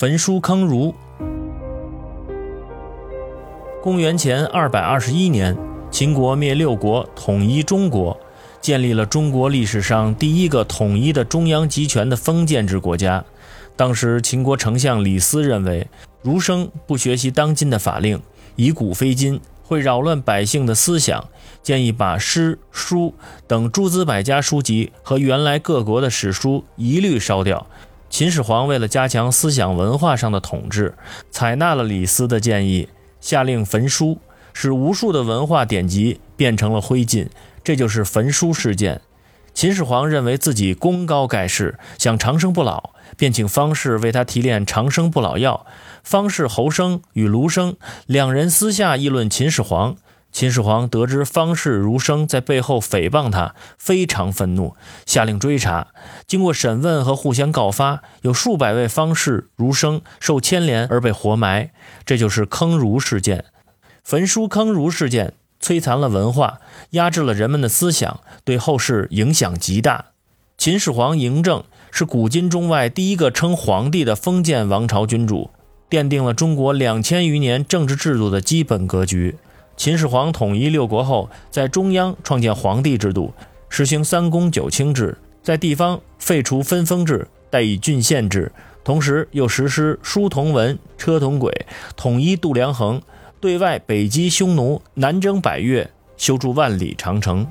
焚书坑儒。公元前二百二十一年，秦国灭六国，统一中国，建立了中国历史上第一个统一的中央集权的封建制国家。当时，秦国丞相李斯认为，儒生不学习当今的法令，以古非今，会扰乱百姓的思想，建议把诗书等诸子百家书籍和原来各国的史书一律烧掉。秦始皇为了加强思想文化上的统治，采纳了李斯的建议。下令焚书，使无数的文化典籍变成了灰烬，这就是焚书事件。秦始皇认为自己功高盖世，想长生不老，便请方士为他提炼长生不老药。方士侯生与卢生两人私下议论秦始皇。秦始皇得知方士、儒生在背后诽谤他，非常愤怒，下令追查。经过审问和互相告发，有数百位方士、儒生受牵连而被活埋。这就是坑儒事件。焚书坑儒事件摧残了文化，压制了人们的思想，对后世影响极大。秦始皇嬴政是古今中外第一个称皇帝的封建王朝君主，奠定了中国两千余年政治制度的基本格局。秦始皇统一六国后，在中央创建皇帝制度，实行三公九卿制；在地方废除分封制，代以郡县制。同时又实施书同文、车同轨，统一度量衡，对外北击匈奴，南征百越，修筑万里长城。